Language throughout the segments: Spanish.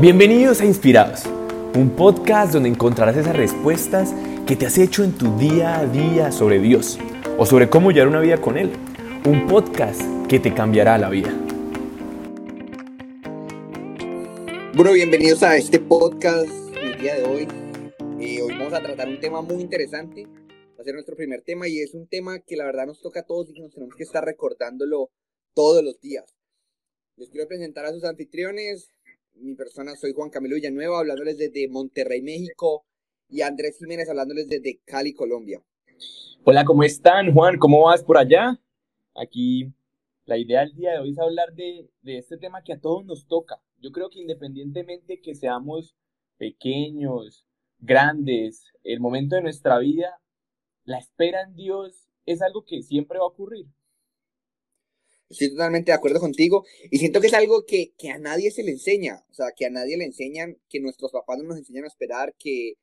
Bienvenidos a Inspirados, un podcast donde encontrarás esas respuestas que te has hecho en tu día a día sobre Dios o sobre cómo llevar una vida con Él. Un podcast que te cambiará la vida. Bueno, bienvenidos a este podcast el día de hoy. Eh, hoy vamos a tratar un tema muy interesante. Va a ser nuestro primer tema y es un tema que la verdad nos toca a todos y nos tenemos que estar recordándolo todos los días. Les quiero presentar a sus anfitriones mi persona soy Juan Camilo Villanueva, hablándoles desde Monterrey, México, y Andrés Jiménez, hablándoles desde Cali, Colombia. Hola, ¿cómo están, Juan? ¿Cómo vas por allá? Aquí la idea del día de hoy es hablar de, de este tema que a todos nos toca. Yo creo que independientemente que seamos pequeños, grandes, el momento de nuestra vida, la espera en Dios es algo que siempre va a ocurrir. Estoy totalmente de acuerdo contigo y siento que es algo que, que, a nadie se le enseña, o sea, que a nadie le enseñan, que nuestros papás no nos enseñan a esperar, que,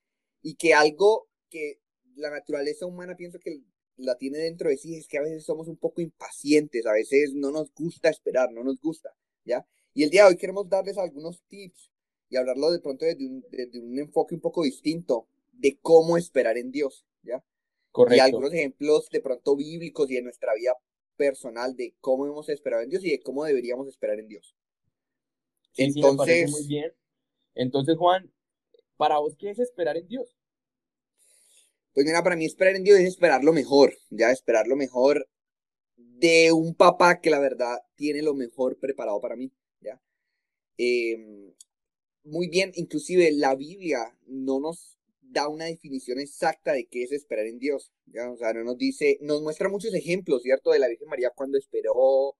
y que algo que la naturaleza humana pienso que la tiene dentro de sí es que a veces somos un poco impacientes, a veces no nos gusta esperar, no nos gusta, ¿ya? Y el día de hoy queremos darles algunos tips y hablarlo de pronto desde un, desde un enfoque un poco distinto de cómo esperar en Dios, ¿ya? Correcto. Y algunos ejemplos de pronto bíblicos y de nuestra vida personal de cómo hemos esperado en Dios y de cómo deberíamos esperar en Dios. Entonces, muy bien. Entonces, Juan, ¿para vos qué es esperar en Dios? Pues mira, para mí esperar en Dios es esperar lo mejor, ya esperar lo mejor de un papá que la verdad tiene lo mejor preparado para mí, ya. Em, muy bien, inclusive la Biblia no nos da una definición exacta de qué es esperar en Dios. ¿ya? O sea, no nos dice, nos muestra muchos ejemplos, ¿cierto? De la Virgen María cuando esperó,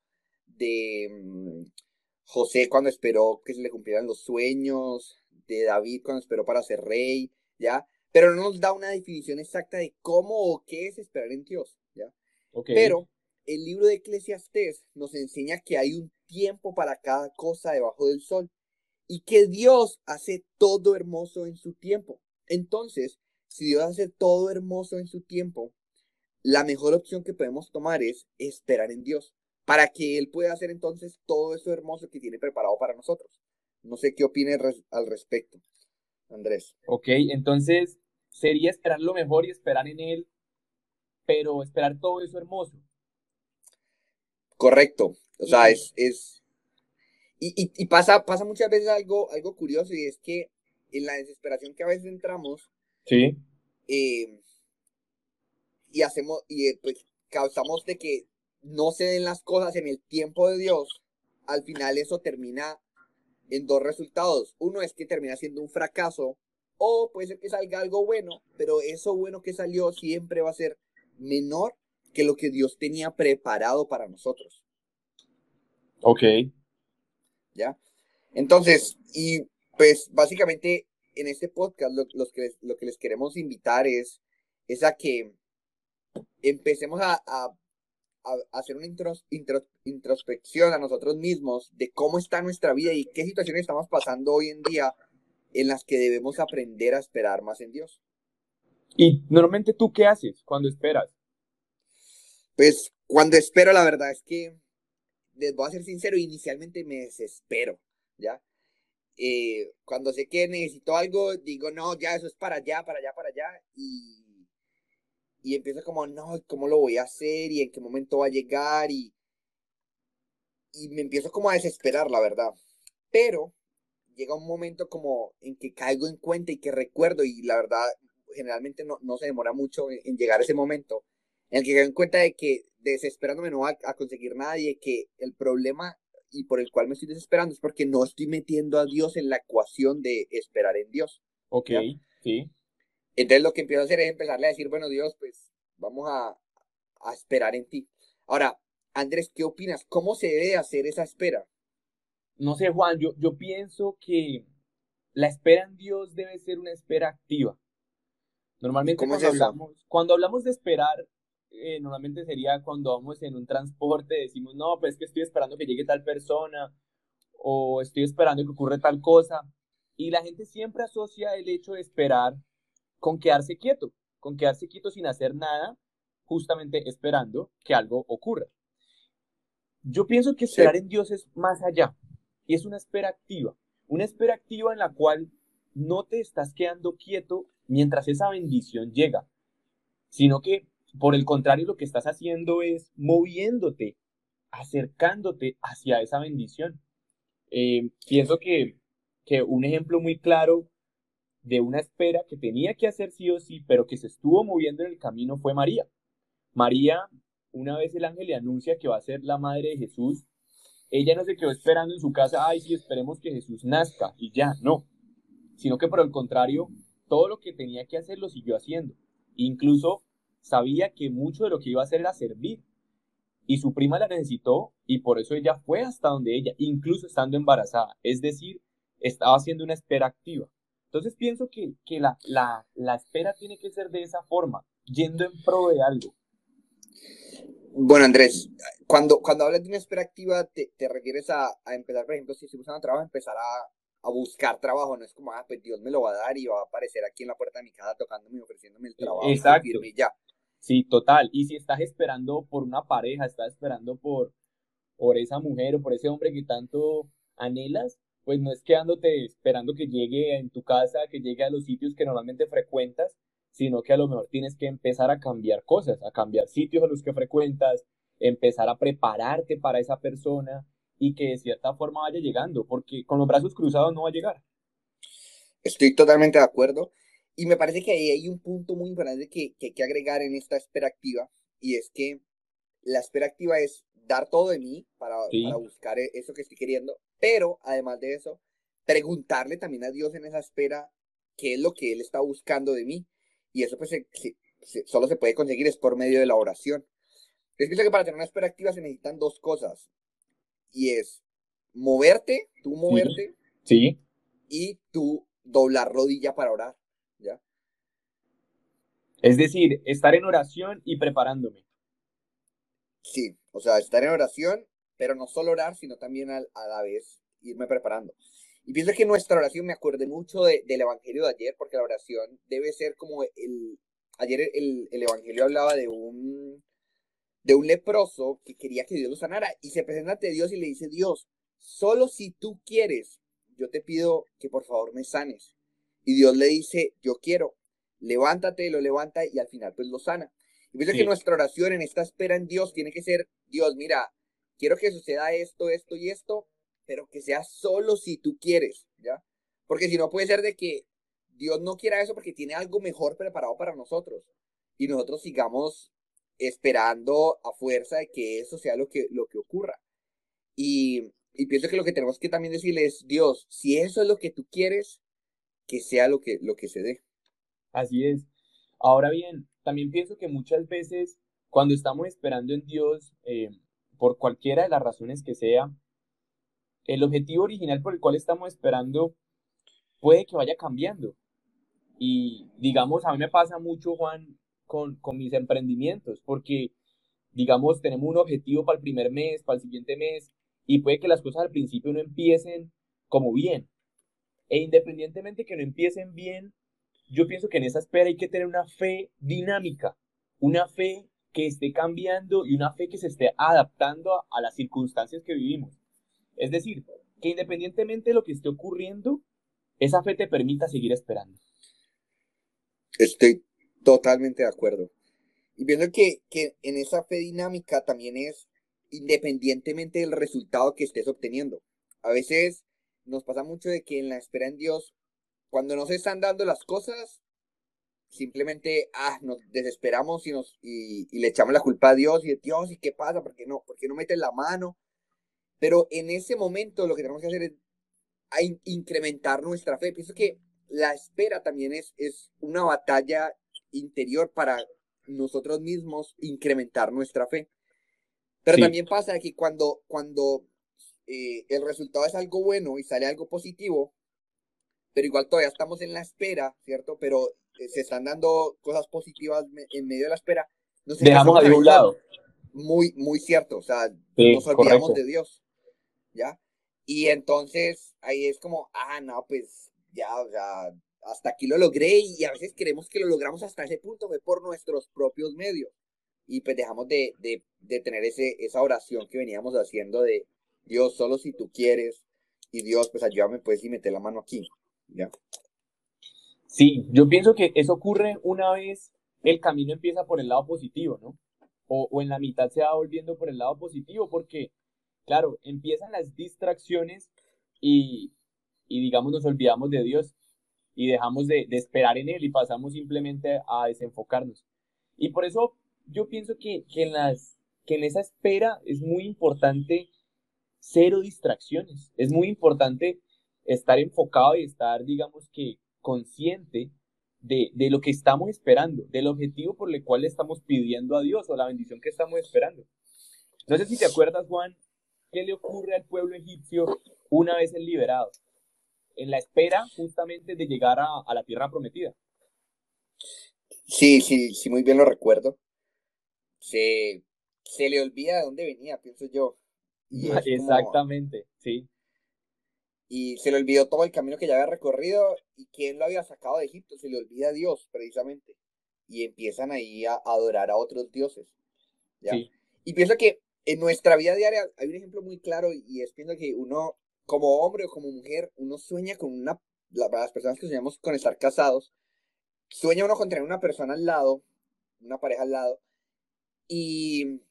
de mm, José cuando esperó que se le cumplieran los sueños, de David cuando esperó para ser rey, ¿ya? Pero no nos da una definición exacta de cómo o qué es esperar en Dios, ¿ya? Pero el libro de Eclesiastés nos enseña que hay un tiempo para cada cosa debajo del sol y que Dios hace todo hermoso en su tiempo. Entonces, si Dios hace todo hermoso en su tiempo, la mejor opción que podemos tomar es esperar en Dios, para que Él pueda hacer entonces todo eso hermoso que tiene preparado para nosotros. No sé qué opine al respecto, Andrés. Ok, entonces sería esperar lo mejor y esperar en Él, pero esperar todo eso hermoso. Correcto, o sea, es... es... Y, y, pasa, pasa muchas veces algo, algo curioso y es que en la desesperación que a veces entramos. Sí. Eh, y hacemos, y eh, pues causamos de que no se den las cosas en el tiempo de Dios, al final eso termina en dos resultados. Uno es que termina siendo un fracaso, o puede ser que salga algo bueno, pero eso bueno que salió siempre va a ser menor que lo que Dios tenía preparado para nosotros. Ok. ¿Ya? Entonces, y pues básicamente en este podcast lo, los que, lo que les queremos invitar es, es a que empecemos a, a, hacer una introspección a nosotros mismos de cómo está nuestra vida y qué situaciones estamos pasando hoy en día en las que debemos aprender a esperar más en Dios. ¿Y normalmente tú qué haces cuando esperas? Pues cuando espero, la verdad es que, les voy a ser sincero, inicialmente me desespero, ¿ya? Eh, cuando sé que necesito algo, digo, no, ya eso es para allá, para allá, para allá. Y, y empiezo como, no, ¿cómo lo voy a hacer? ¿Y en qué momento va a llegar? Y, y me empiezo como a desesperar, la verdad. Pero llega un momento como en que caigo en cuenta y que recuerdo, y la verdad, generalmente no, no se demora mucho en, llegar a ese momento, en el que caigo en cuenta de que desesperándome no va a, a conseguir nada y de que el problema y por el cual me estoy desesperando es porque no estoy metiendo a Dios en la ecuación de esperar en Dios. Ok, sí. Entonces lo que empiezo a hacer es empezarle a decir, bueno, Dios, pues vamos a, a esperar en ti. Ahora, Andrés, ¿qué opinas? ¿Cómo se debe hacer esa espera? No sé, Juan, yo, yo pienso que la espera en Dios debe ser una espera activa. Normalmente cuando, hablamos, cuando hablamos de esperar, eh, normalmente sería cuando vamos en un transporte, decimos, no, pues que estoy esperando que llegue tal persona o estoy esperando que ocurra tal cosa. Y la gente siempre asocia el hecho de esperar con quedarse quieto, con quedarse quieto sin hacer nada, justamente esperando que algo ocurra. Yo pienso que esperar en Dios es más allá y es una espera activa, una espera activa en la cual no te estás quedando quieto mientras esa bendición llega, sino que por el contrario lo que estás haciendo es moviéndote, acercándote hacia esa bendición. Eh, pienso que, que un ejemplo muy claro de una espera que tenía que hacer sí o sí, pero que se estuvo moviendo en el camino fue María. María, una vez el ángel le anuncia que va a ser la madre de Jesús, ella no se quedó esperando en su casa, ay, sí, esperemos que Jesús nazca y ya, no, sino que por el contrario, todo lo que tenía que hacer lo siguió haciendo. Incluso sabía que mucho de lo que iba a hacer era servir. Y su prima la necesitó y por eso ella fue hasta donde ella, incluso estando embarazada. Es decir, estaba haciendo una espera activa. Entonces pienso que, que la, la, la espera tiene que ser de esa forma, yendo en pro de algo. Bueno, Andrés, cuando, cuando hablas de una espera activa, te, te refieres a, a, empezar, por ejemplo, si estoy buscando trabajo, empezar a, a, buscar trabajo. No es como, ah, pues Dios me lo va a dar y va a aparecer aquí en la puerta de mi casa tocándome y ofreciéndome el trabajo. Exacto. Y ya. Sí, total. Y si estás esperando por una pareja, estás esperando por, por esa mujer o por ese hombre que tanto anhelas, pues no es quedándote esperando que llegue en tu casa, que llegue a los sitios que normalmente frecuentas, sino que a lo mejor tienes que empezar a cambiar cosas, a cambiar sitios a los que frecuentas, empezar a prepararte para esa persona y que de cierta forma vaya llegando, porque con los brazos cruzados no va a llegar. Estoy totalmente de acuerdo. Y me parece que ahí hay un punto muy importante que, que hay que agregar en esta espera activa, y es que la espera activa es dar todo de mí para, para buscar e, eso que estoy queriendo, pero además de eso, preguntarle también a Dios en esa espera qué es lo que Él está buscando de mí. Y eso pues solo se puede conseguir es por medio de la oración. Es que para tener una espera activa se necesitan dos cosas. Y es moverte, tú moverte. Sí. Y tú doblar rodilla para orar. ¿Ya? Es decir, estar en oración y preparándome. Sí, o sea, estar en oración, pero no solo orar, sino también a, a la vez irme preparando. Y pienso que nuestra oración, me acuerde mucho del Evangelio de ayer, porque la oración debe ser como el... Ayer el, el Evangelio hablaba de un, de un leproso que quería que Dios lo sanara y se presenta ante Dios y le dice, Dios, solo si tú quieres, yo te pido que por favor me sanes. Y Dios le dice, yo quiero, levántate, lo levanta y al final pues lo sana. Y pienso que nuestra oración en esta espera en Dios tiene que ser, Dios, mira, quiero que suceda esto, esto y esto, pero que sea solo si tú quieres, ¿ya? Porque si no puede ser de que Dios no quiera eso porque tiene algo mejor preparado para nosotros y nosotros sigamos esperando a fuerza de que eso sea lo que, lo que ocurra. Y, pienso que lo que tenemos que también decirle es, Dios, si eso es lo que tú quieres, que sea lo que, lo que se dé. Así es. Ahora bien, también pienso que muchas veces cuando estamos esperando en Dios, eh, por cualquiera de las razones que sea, el objetivo original por el cual estamos esperando puede que vaya cambiando. Y digamos, a mí me pasa mucho, Juan, con, mis emprendimientos, porque digamos, tenemos un objetivo para el primer mes, para el siguiente mes, y puede que las cosas al principio no empiecen como bien. E independientemente que no empiecen bien, yo pienso que en esa espera hay que tener una fe dinámica, una fe que esté cambiando y una fe que se esté adaptando a, a las circunstancias que vivimos. Es decir, que independientemente de lo que esté ocurriendo, esa fe te permita seguir esperando. Estoy totalmente de acuerdo. Y viendo que, que en esa fe dinámica también es independientemente del resultado que estés obteniendo. A veces nos pasa mucho de que en la espera en Dios, cuando no se están dando las cosas, simplemente ah, nos desesperamos y, nos, y, y le echamos la culpa a Dios y de Dios, ¿y qué pasa? ¿Por qué no? ¿Por qué no metes la mano? Pero en ese momento lo que tenemos que hacer es incrementar nuestra fe. Pienso que la espera también es, es una batalla interior para nosotros mismos incrementar nuestra fe. Pero también pasa que cuando, cuando eh, el resultado es algo bueno y sale algo positivo, pero igual todavía estamos en la espera, ¿cierto? Pero eh, se están dando cosas positivas en medio de la espera. Nos Dejamos a un lado. Muy, muy cierto, o sea, nos olvidamos de Dios. ¿ya? Y entonces ahí es como, ah, no, pues ya, o sea, hasta aquí lo logré y a veces creemos que lo logramos hasta ese punto, fue por nuestros propios medios. Y pues dejamos de, tener ese, esa oración que veníamos haciendo de Dios, solo si tú quieres, y Dios, pues ayúdame pues y mete la mano aquí, ¿ya? Sí, yo pienso que eso ocurre una vez el camino empieza por el lado positivo, ¿no? O, o en la mitad se va volviendo por el lado positivo, porque, claro, empiezan las distracciones y, y digamos, nos olvidamos de Dios y dejamos de, de, esperar en Él y pasamos simplemente a desenfocarnos. Y por eso yo pienso que, que, en las, que en esa espera es muy importante cero distracciones. Es muy importante estar enfocado y estar, digamos que, consciente de, de, lo que estamos esperando, del objetivo por el cual le estamos pidiendo a Dios o la bendición que estamos esperando. No sé si te acuerdas, Juan, qué le ocurre al pueblo egipcio una vez es liberado, en la espera justamente de llegar a, a la tierra prometida. Sí, sí, sí, muy bien lo recuerdo. Se, se le olvida de dónde venía, pienso yo. Exactamente, sí. Y se le olvidó todo el camino que ya había recorrido y quién lo había sacado de Egipto. Se le olvida a Dios, precisamente. Y empiezan ahí a adorar a otros dioses. ¿ya? Y pienso que en nuestra vida diaria hay un ejemplo muy claro y es pienso que uno, como hombre o como mujer, uno sueña con una, las personas que soñamos con estar casados, sueña uno con tener una persona al lado, una pareja al lado, y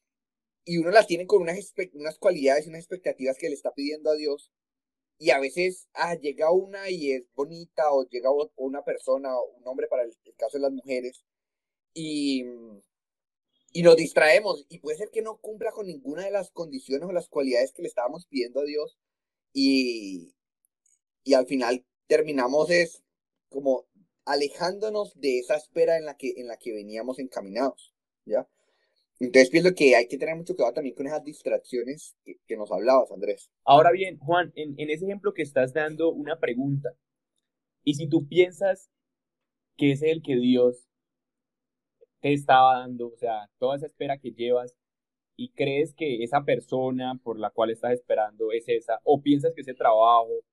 y uno las tiene con unas, unas cualidades unas expectativas que le está pidiendo a Dios. Y a veces ah, llega una y es bonita, o llega una persona, un hombre para el, caso de las mujeres, y, y nos distraemos. Y puede ser que no cumpla con ninguna de las condiciones o las cualidades que le estábamos pidiendo a Dios. Y, y al final terminamos es como alejándonos de esa espera en la que, en la que veníamos encaminados. ¿Ya? Entonces pienso que hay que tener mucho cuidado también con esas distracciones que, nos hablabas, Andrés. Ahora bien, Juan, en, en, ese ejemplo que estás dando, una pregunta. Y si tú piensas que es el que Dios te estaba dando, o sea, toda esa espera que llevas, y crees que esa persona por la cual estás esperando es esa, o piensas que ese trabajo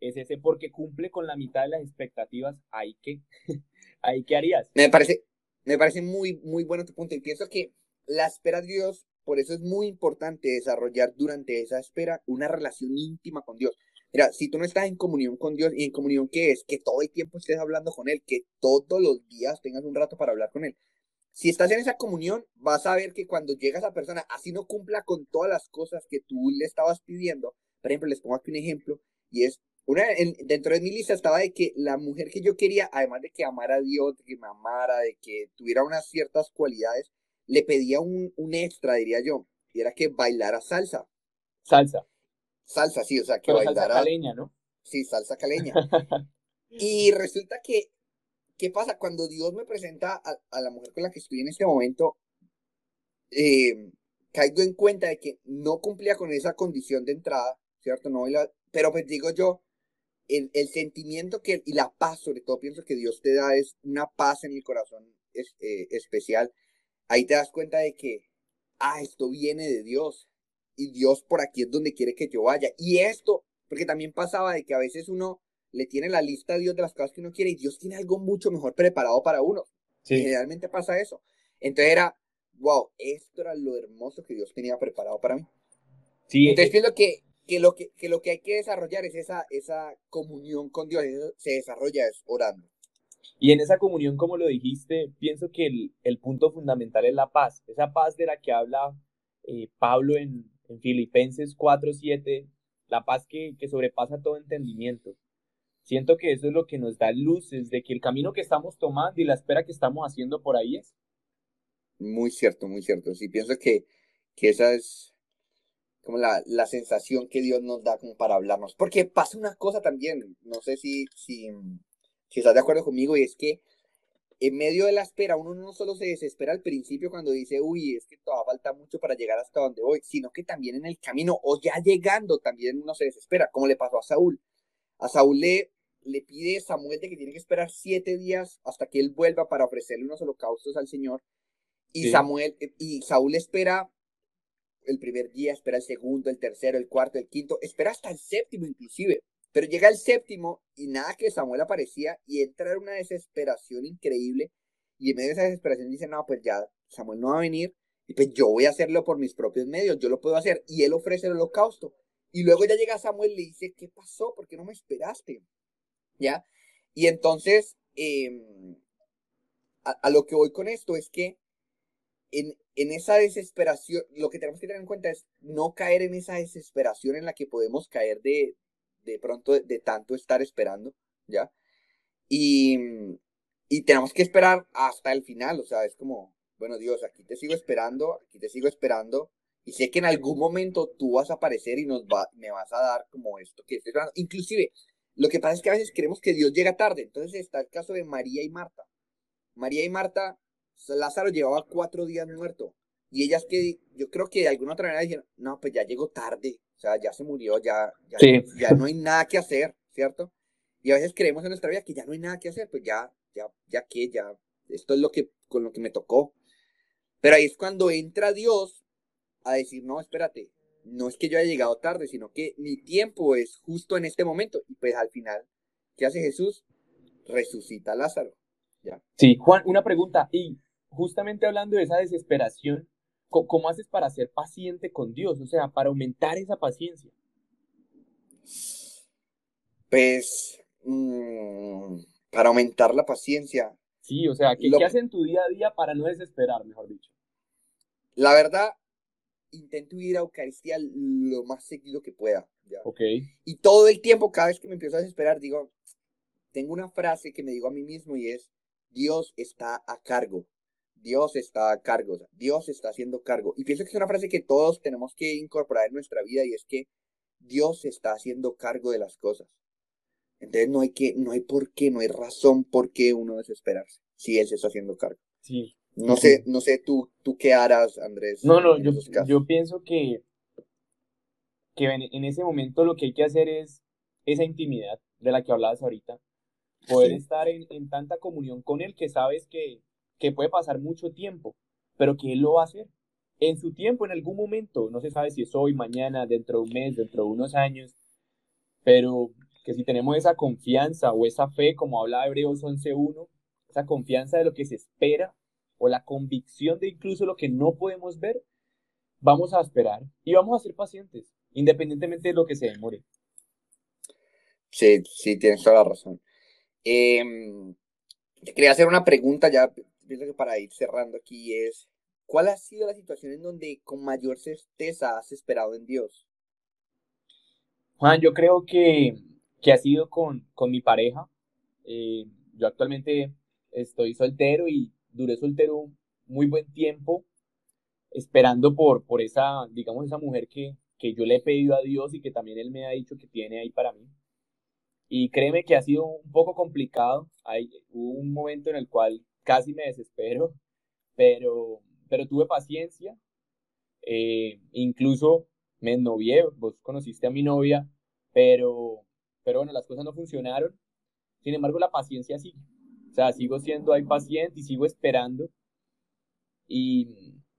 es ese porque cumple con la mitad de las expectativas, ¿ahí qué? ¿Ahí qué harías? Me parece, me parece muy, muy bueno tu punto, y pienso que la espera de Dios, por eso es muy importante desarrollar durante esa espera una relación íntima con Dios. Mira, si tú no estás en comunión con Dios, ¿y en comunión qué es? Que todo el tiempo estés hablando con Él, que todos los días tengas un rato para hablar con Él. Si estás en esa comunión, vas a ver que cuando llega esa persona, así no cumpla con todas las cosas que tú le estabas pidiendo. Por ejemplo, les pongo aquí un ejemplo, y es, una, dentro de mi lista estaba de que la mujer que yo quería, además de que amara a Dios, de que me amara, de que tuviera unas ciertas cualidades, le pedía un, un extra, diría yo, y era que bailara salsa. Salsa. Salsa, sí, o sea, que bailara. Salsa caleña, ¿no? Sí, salsa caleña. y resulta que, ¿qué pasa? Cuando Dios me presenta a, la mujer con la que estoy en este momento, eh, caigo en cuenta de que no cumplía con esa condición de entrada, ¿cierto? No, pero pues digo yo, el, el, sentimiento que, y la paz, sobre todo, pienso que Dios te da es una paz en el corazón es, eh, especial ahí te das cuenta de que, ah, esto viene de Dios y Dios por aquí es donde quiere que yo vaya. Y esto, porque también pasaba de que a veces uno le tiene la lista a Dios de las cosas que uno quiere y Dios tiene algo mucho mejor preparado para uno. Generalmente pasa eso. Entonces era, wow, esto era lo hermoso que Dios tenía preparado para mí. Sí, Entonces pienso que, que, lo que, que lo que hay que desarrollar es esa, esa comunión con Dios. se desarrolla es orando. Y en esa comunión, como lo dijiste, pienso que el, punto fundamental es la paz. Esa paz de la que habla eh, Pablo en, en Filipenses 4.7, la paz que, que sobrepasa todo entendimiento. Siento que eso es lo que nos da luces de que el camino que estamos tomando y la espera que estamos haciendo por ahí es. Muy cierto, muy cierto. Sí, pienso que, que esa es como la, la sensación que Dios nos da como para hablarnos. Porque pasa una cosa también, no sé si, si, si estás de acuerdo conmigo, y es que en medio de la espera, uno no solo se desespera al principio cuando dice, uy, es que todavía falta mucho para llegar hasta donde voy, sino que también en el camino o ya llegando también uno se desespera, como le pasó a Saúl. A Saúl le, le pide Samuel de que tiene que esperar siete días hasta que él vuelva para ofrecerle unos holocaustos al Señor. Y Samuel, y Saúl espera el primer día, espera el segundo, el tercero, el cuarto, el quinto, espera hasta el séptimo inclusive. Pero llega el séptimo y nada que Samuel aparecía y entra en una desesperación increíble. Y en medio de esa desesperación dice, no, pues ya Samuel no va a venir y pues yo voy a hacerlo por mis propios medios, yo lo puedo hacer. Y él ofrece el holocausto. Y luego ya llega Samuel y le dice, ¿qué pasó? ¿Por qué no me esperaste? ¿Ya? Y entonces, em, a, lo que voy con esto es que en, en, esa desesperación, lo que tenemos que tener en cuenta es no caer en esa desesperación en la que podemos caer de, de pronto de, tanto estar esperando, ¿ya? Y, y tenemos que esperar hasta el final, o sea, es como, bueno, Dios, aquí te sigo esperando, aquí te sigo esperando, y sé que en algún momento tú vas a aparecer y nos va, me vas a dar como esto que estoy esperando. Inclusive, lo que pasa es que a veces queremos que Dios llega tarde, entonces está el caso de María y Marta. María y Marta, Lázaro llevaba cuatro días muerto. Y ellas que yo creo que de alguna otra manera dijeron, no, pues ya llegó tarde, o sea, ya se murió, ya, ya, ya no hay nada que hacer, ¿cierto? Y a veces creemos en nuestra vida que ya no hay nada que hacer, pues ya, ya, ya que, ya, esto es lo que, con lo que me tocó. Pero ahí es cuando entra Dios a decir, no, espérate, no es que yo haya llegado tarde, sino que mi tiempo es justo en este momento. Y pues al final, ¿qué hace Jesús? Resucita a Lázaro. Sí, Juan, una pregunta. Y justamente hablando de esa desesperación, ¿cómo, haces para ser paciente con Dios? O sea, para aumentar esa paciencia. Pues, mm, para aumentar la paciencia. Sí, o sea, ¿qué, ¿qué haces en tu día a día para no desesperar, mejor dicho? La verdad, intento ir a Eucaristía lo más seguido que pueda. ¿ya? Ok. Y todo el tiempo, cada vez que me empiezo a desesperar, digo, tengo una frase que me digo a mí mismo y es, Dios está a cargo. Dios está a cargo, Dios está haciendo cargo. Y pienso que es una frase que todos tenemos que incorporar en nuestra vida y es que Dios está haciendo cargo de las cosas. Entonces no hay que, no hay por qué, no hay razón por qué uno desesperarse si Él se está haciendo cargo. Sí. No sé, no sé tú, tú qué harás, Andrés. No, no, yo, yo pienso que, que en ese momento lo que hay que hacer es esa intimidad de la que hablabas ahorita, poder estar en, en, tanta comunión con Él que sabes que, que puede pasar mucho tiempo, pero que Él lo va a hacer en su tiempo, en algún momento. No se sabe si es hoy, mañana, dentro de un mes, dentro de unos años, pero que si tenemos esa confianza o esa fe, como habla Hebreos 11.1, esa confianza de lo que se espera o la convicción de incluso lo que no podemos ver, vamos a esperar y vamos a ser pacientes, independientemente de lo que se demore. Sí, sí, tienes toda la razón. Eh, quería hacer una pregunta ya, pienso que para ir cerrando aquí es, ¿cuál ha sido la situación en donde con mayor certeza has esperado en Dios? Juan, yo creo que, que ha sido con, con mi pareja. Eh, yo actualmente estoy soltero y duré soltero muy buen tiempo esperando por, por esa, digamos, esa mujer que, que yo le he pedido a Dios y que también Él me ha dicho que tiene ahí para mí. Y créeme que ha sido un poco complicado. Hay, hubo un momento en el cual casi me desespero, pero, pero tuve paciencia. Eh, incluso me ennovié, vos conociste a mi novia, pero, pero bueno, las cosas no funcionaron. Sin embargo, la paciencia sigue. O sea, sigo siendo ahí paciente y sigo esperando. Y,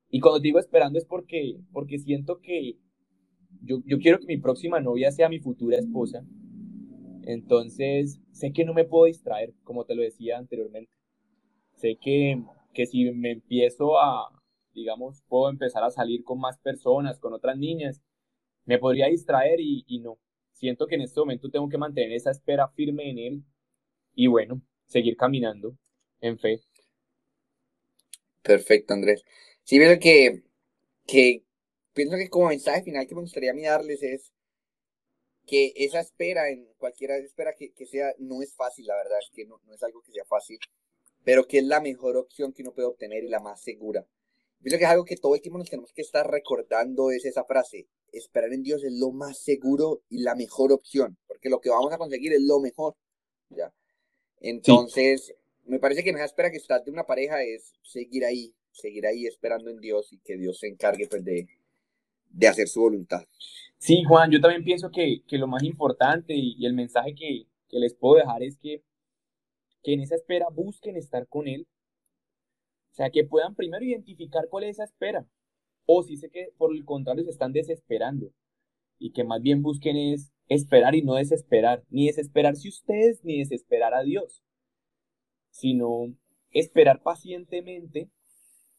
y cuando digo esperando es porque, porque siento que yo, yo quiero que mi próxima novia sea mi futura esposa entonces, sé que no me puedo distraer, como te lo decía anteriormente. Sé que, que si me empiezo a, digamos, puedo empezar a salir con más personas, con otras niñas, me podría distraer y, y no. Siento que en este momento tengo que mantener esa espera firme en él y bueno, seguir caminando en fe. Perfecto, Andrés. Sí, veo que, que pienso que como mensaje final que me gustaría a darles es que esa espera, en cualquiera espera que, que, sea, no es fácil, la verdad es que no, no, es algo que sea fácil, pero que es la mejor opción que uno puede obtener y la más segura. Pienso que es algo que todo el tiempo nos tenemos que estar recordando, es esa frase, esperar en Dios es lo más seguro y la mejor opción, porque lo que vamos a conseguir es lo mejor, ¿ya? Entonces, me parece que esa espera que estás de una pareja es seguir ahí, seguir ahí esperando en Dios y que Dios se encargue pues de, de hacer su voluntad. Sí, Juan, yo también pienso que, lo más importante y, el mensaje que, les puedo dejar es que, que en esa espera busquen estar con Él. O sea, que puedan primero identificar cuál es esa espera. O si sé que por el contrario se están desesperando. Y que más bien busquen es esperar y no desesperar. Ni desesperarse ustedes, ni desesperar a Dios. Sino esperar pacientemente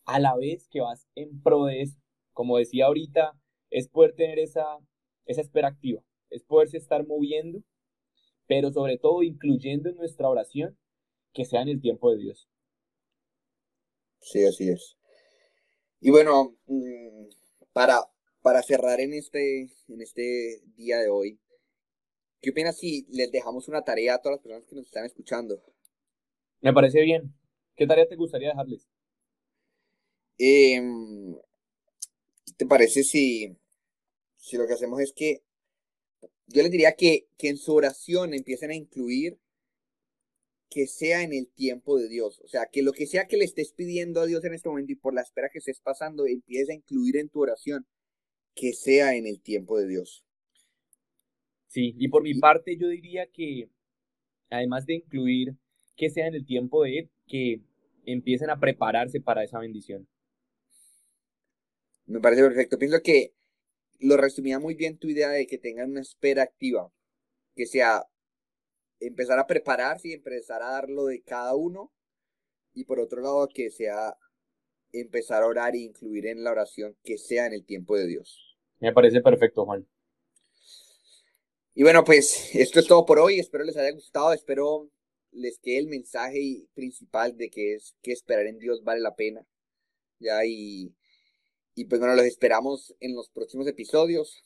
a la vez que vas en pro de eso. Como decía ahorita, es poder tener esa esa espera activa, es poderse estar moviendo, pero sobre todo incluyendo en nuestra oración que sea en el tiempo de Dios. Sí, así es. Y bueno, mm, para, para cerrar en este, en este día de hoy, ¿qué opinas si les dejamos una tarea a todas las personas que nos están escuchando? Me parece bien. ¿Qué tarea te gustaría dejarles? Em, ¿Te parece si, si lo que hacemos es que yo les diría que, que en su oración empiecen a incluir que sea en el tiempo de Dios. O sea, que lo que sea que le estés pidiendo a Dios en este momento y por la espera que estés pasando, empiece a incluir en tu oración que sea en el tiempo de Dios. Sí, y por mi parte yo diría que además de incluir que sea en el tiempo de Él, que empiecen a prepararse para esa bendición. Me parece perfecto. Pienso que lo resumía muy bien tu idea de que tengan una espera activa, que sea empezar a prepararse y empezar a dar lo de cada uno, y por otro lado que sea empezar a orar e incluir en la oración que sea en el tiempo de Dios. Me parece perfecto, Juan. Y bueno, pues esto es todo por hoy. Espero les haya gustado. Espero les quede el mensaje principal de que es que esperar en Dios vale la pena. Ya, y, y pues bueno, los esperamos en los próximos episodios.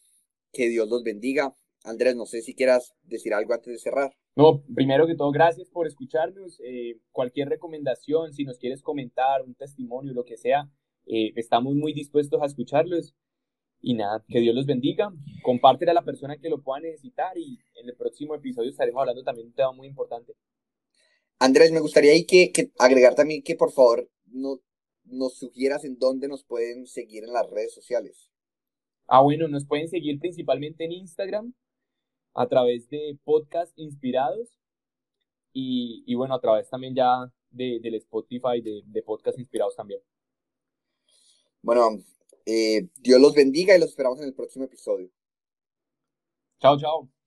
Que Dios los bendiga. Andrés, no sé si quieras decir algo antes de cerrar. No, primero que todo, gracias por escucharnos. Eh, cualquier recomendación, si nos quieres comentar, un testimonio, lo que sea, eh, estamos muy dispuestos a escucharlos. Y nada, que Dios los bendiga. Compártela a la persona que lo pueda necesitar y en el próximo episodio estaremos hablando también de un tema muy importante. Andrés, me gustaría ahí que, agregar también que por favor no, nos sugieras en dónde nos pueden seguir en las redes sociales. Ah, bueno, nos pueden seguir principalmente en Instagram a través de podcast inspirados y, bueno, a través también ya de, del Spotify de, de podcast inspirados también. Bueno, eh, Dios los bendiga y los esperamos en el próximo episodio. Chao, chao.